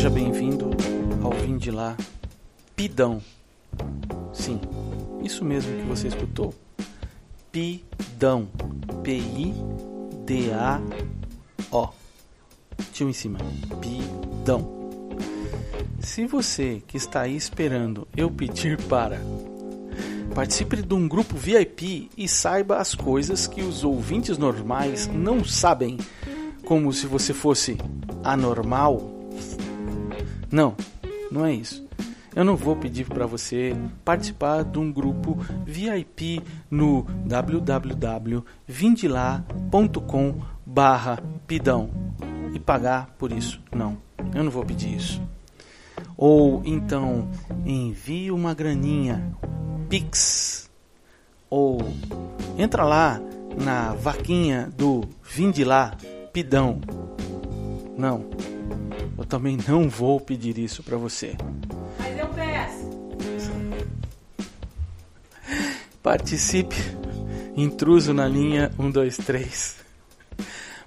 Seja bem-vindo ao Vim de Lá Pidão. Sim, isso mesmo que você escutou. Pidão. P-I-D-A-O. Tio em cima. Pidão. Se você que está aí esperando eu pedir para participe de um grupo VIP e saiba as coisas que os ouvintes normais não sabem, como se você fosse anormal. Não, não é isso. Eu não vou pedir para você participar de um grupo VIP no www.vindilá.com/pidão e pagar por isso. Não, eu não vou pedir isso. Ou então envie uma graninha Pix ou entra lá na vaquinha do Vindilá Pidão. Não, também não vou pedir isso para você. Mas eu peço. Participe, intruso na linha 123.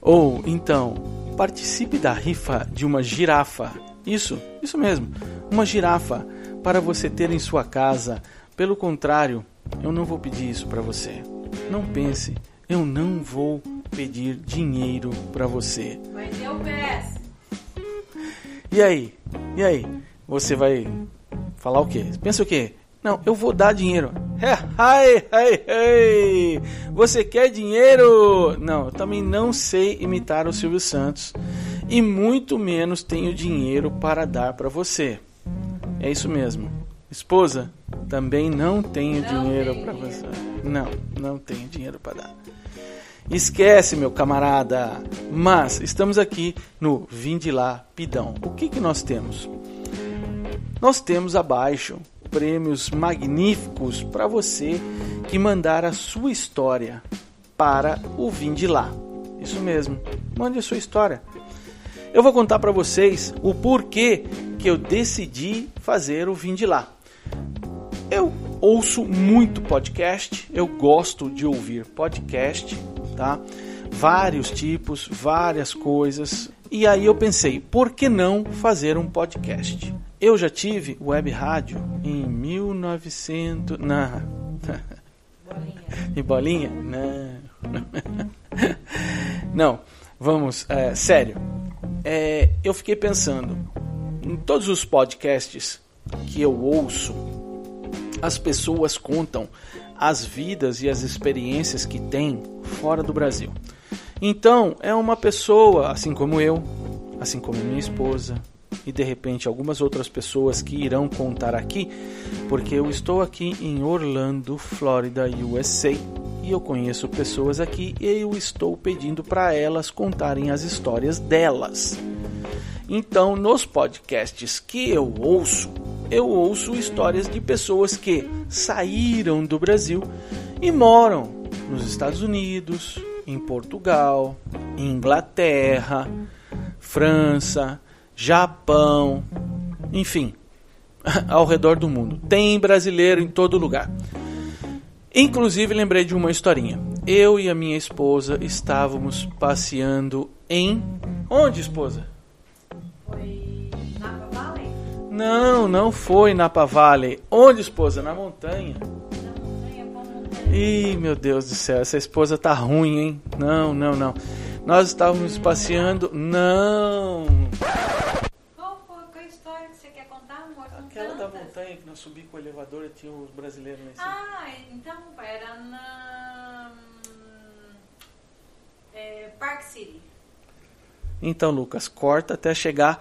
Ou então, participe da rifa de uma girafa. Isso, isso mesmo, uma girafa para você ter em sua casa. Pelo contrário, eu não vou pedir isso para você. Não pense, eu não vou pedir dinheiro para você. Mas eu peço. E aí? E aí? Você vai falar o quê? Pensa o quê? Não, eu vou dar dinheiro. Ai, ai, ai. Você quer dinheiro? Não, eu também não sei imitar o Silvio Santos e muito menos tenho dinheiro para dar para você. É isso mesmo. Esposa, também não tenho Não dinheiro para você. Não, não tenho dinheiro para dar. Esquece, meu camarada. Mas estamos aqui no Vinde lá Pidão. O que, que nós temos? Nós temos abaixo prêmios magníficos para você que mandar a sua história para o Vinde lá. Isso mesmo. Mande a sua história. Eu vou contar para vocês o porquê que eu decidi fazer o Vinde lá. Eu ouço muito podcast, eu gosto de ouvir podcast, tá? Vários tipos, várias coisas. E aí eu pensei, por que não fazer um podcast? Eu já tive web rádio em 1900, na Bolinha. bolinha? Não. Não, vamos, é, sério. É, eu fiquei pensando, em todos os podcasts que eu ouço, as pessoas contam as vidas e as experiências que têm fora do Brasil. Então, é uma pessoa, assim como eu, assim como minha esposa, e de repente algumas outras pessoas que irão contar aqui, porque eu estou aqui em Orlando, Flórida, USA, e eu conheço pessoas aqui e eu estou pedindo para elas contarem as histórias delas. Então, nos podcasts que eu ouço, eu ouço histórias de pessoas que saíram do Brasil e moram nos Estados Unidos, em Portugal, Inglaterra, França, Japão, enfim, ao redor do mundo. Tem brasileiro em todo lugar. Inclusive, lembrei de uma historinha. Eu e a minha esposa estávamos passeando em. Onde, esposa? Não, não foi Napa Valley. Onde, esposa? Na montanha. Ih, meu Deus do céu, essa esposa tá ruim, hein? Não, não, não. Nós estávamos passeando. Não! Qual foi a história que você quer contar, amor? Aquela da tantas. montanha que nós subimos com o elevador e tinha os brasileiros lá em cima. Ah, então era na. É, Park City. Então, Lucas, corta até chegar.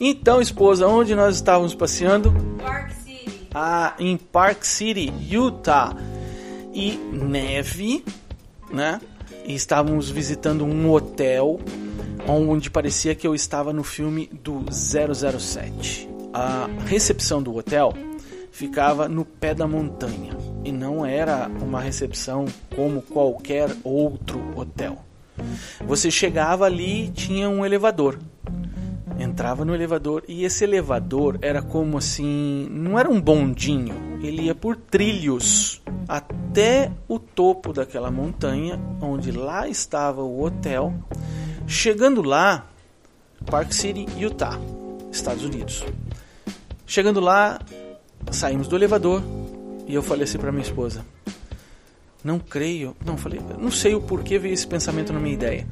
Então, esposa, onde nós estávamos passeando? Park City. Ah, em Park City, Utah. E neve, né? E estávamos visitando um hotel onde parecia que eu estava no filme do 007. A recepção do hotel ficava no pé da montanha e não era uma recepção como qualquer outro hotel. Você chegava ali e tinha um elevador. Entrava no elevador e esse elevador era como assim, não era um bondinho, ele ia por trilhos até o topo daquela montanha, onde lá estava o hotel. Chegando lá, Park City, Utah, Estados Unidos. Chegando lá, saímos do elevador e eu falei assim para minha esposa: Não creio. Não, falei, não sei o porquê veio esse pensamento na minha ideia.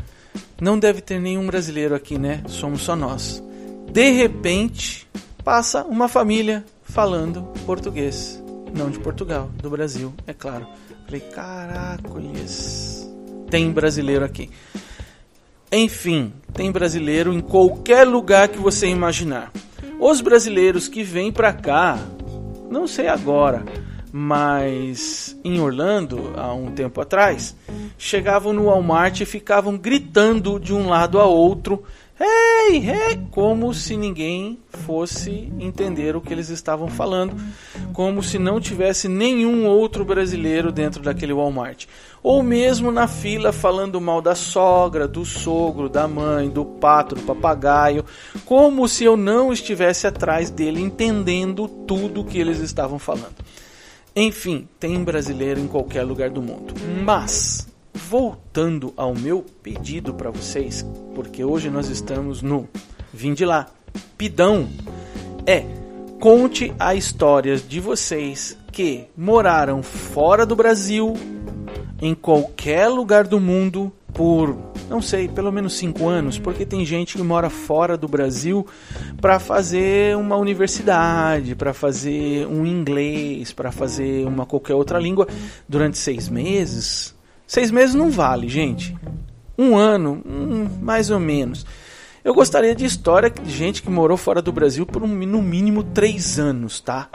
Não deve ter nenhum brasileiro aqui, né? Somos só nós. De repente, passa uma família falando português. Não de Portugal, do Brasil, é claro. Falei, caracoles, tem brasileiro aqui. Enfim, tem brasileiro em qualquer lugar que você imaginar. Os brasileiros que vêm para cá, não sei agora, mas em Orlando, há um tempo atrás, chegavam no Walmart e ficavam gritando de um lado a outro Hey, hey, como se ninguém fosse entender o que eles estavam falando, como se não tivesse nenhum outro brasileiro dentro daquele Walmart. Ou mesmo na fila falando mal da sogra, do sogro, da mãe, do pato, do papagaio, como se eu não estivesse atrás dele entendendo tudo o que eles estavam falando. Enfim, tem brasileiro em qualquer lugar do mundo. Mas voltando ao meu pedido para vocês, porque hoje nós estamos no Vinde lá, Pidão, é conte a história de vocês que moraram fora do Brasil, em qualquer lugar do mundo, por, não sei, pelo menos cinco anos, porque tem gente que mora fora do Brasil para fazer uma universidade, para fazer um inglês, para fazer uma qualquer outra língua durante seis meses, Seis meses não vale, gente. Um ano, hum, mais ou menos. Eu gostaria de história de gente que morou fora do Brasil por um, no mínimo três anos, tá?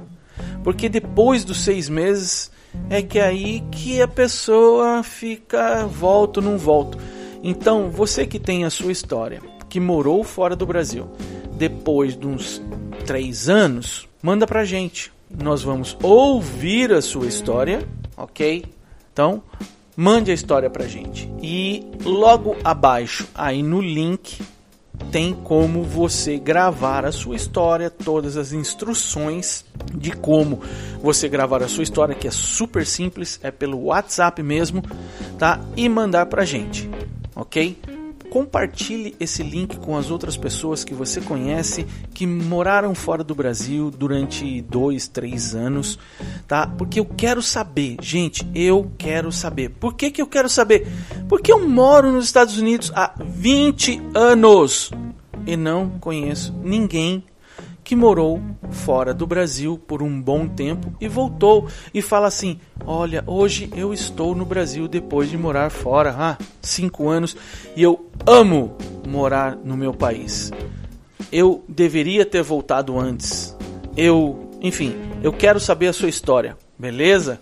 Porque depois dos seis meses é que é aí que a pessoa fica volto, não volto. Então, você que tem a sua história, que morou fora do Brasil, depois de uns três anos, manda pra gente. Nós vamos ouvir a sua história, ok? Então, mande a história pra gente. E logo abaixo, aí no link, tem como você gravar a sua história, todas as instruções de como você gravar a sua história, que é super simples, é pelo WhatsApp mesmo, tá? E mandar pra gente, ok? Compartilhe esse link com as outras pessoas que você conhece que moraram fora do Brasil durante dois, três anos, tá? Porque eu quero saber, gente, eu quero saber. Por que, que eu quero saber? Porque eu moro nos Estados Unidos há 20 anos e não conheço ninguém que morou fora do Brasil por um bom tempo e voltou e fala assim: Olha, hoje eu estou no Brasil depois de morar fora há cinco anos e eu amo morar no meu país. Eu deveria ter voltado antes. Eu, enfim, eu quero saber a sua história, beleza?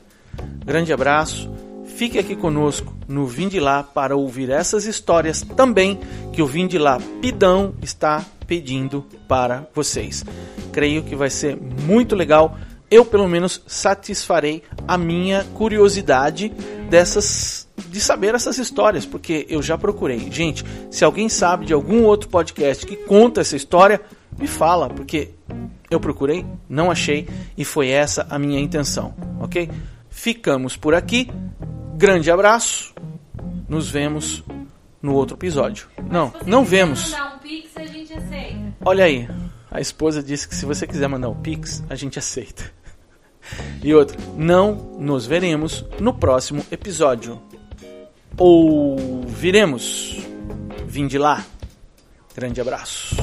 Grande abraço. Fique aqui conosco no Vinde Lá para ouvir essas histórias também que o Vinde Lá Pidão está pedindo para vocês. Creio que vai ser muito legal. Eu, pelo menos, satisfarei a minha curiosidade dessas de saber essas histórias, porque eu já procurei. Gente, se alguém sabe de algum outro podcast que conta essa história, me fala, porque eu procurei, não achei e foi essa a minha intenção, ok? Ficamos por aqui. Grande abraço. Nos vemos no outro episódio. Não, não vemos. Olha aí, a esposa disse que se você quiser mandar um pix, a gente aceita. E outra, não nos veremos no próximo episódio. Ouviremos. Vim de lá. Grande abraço.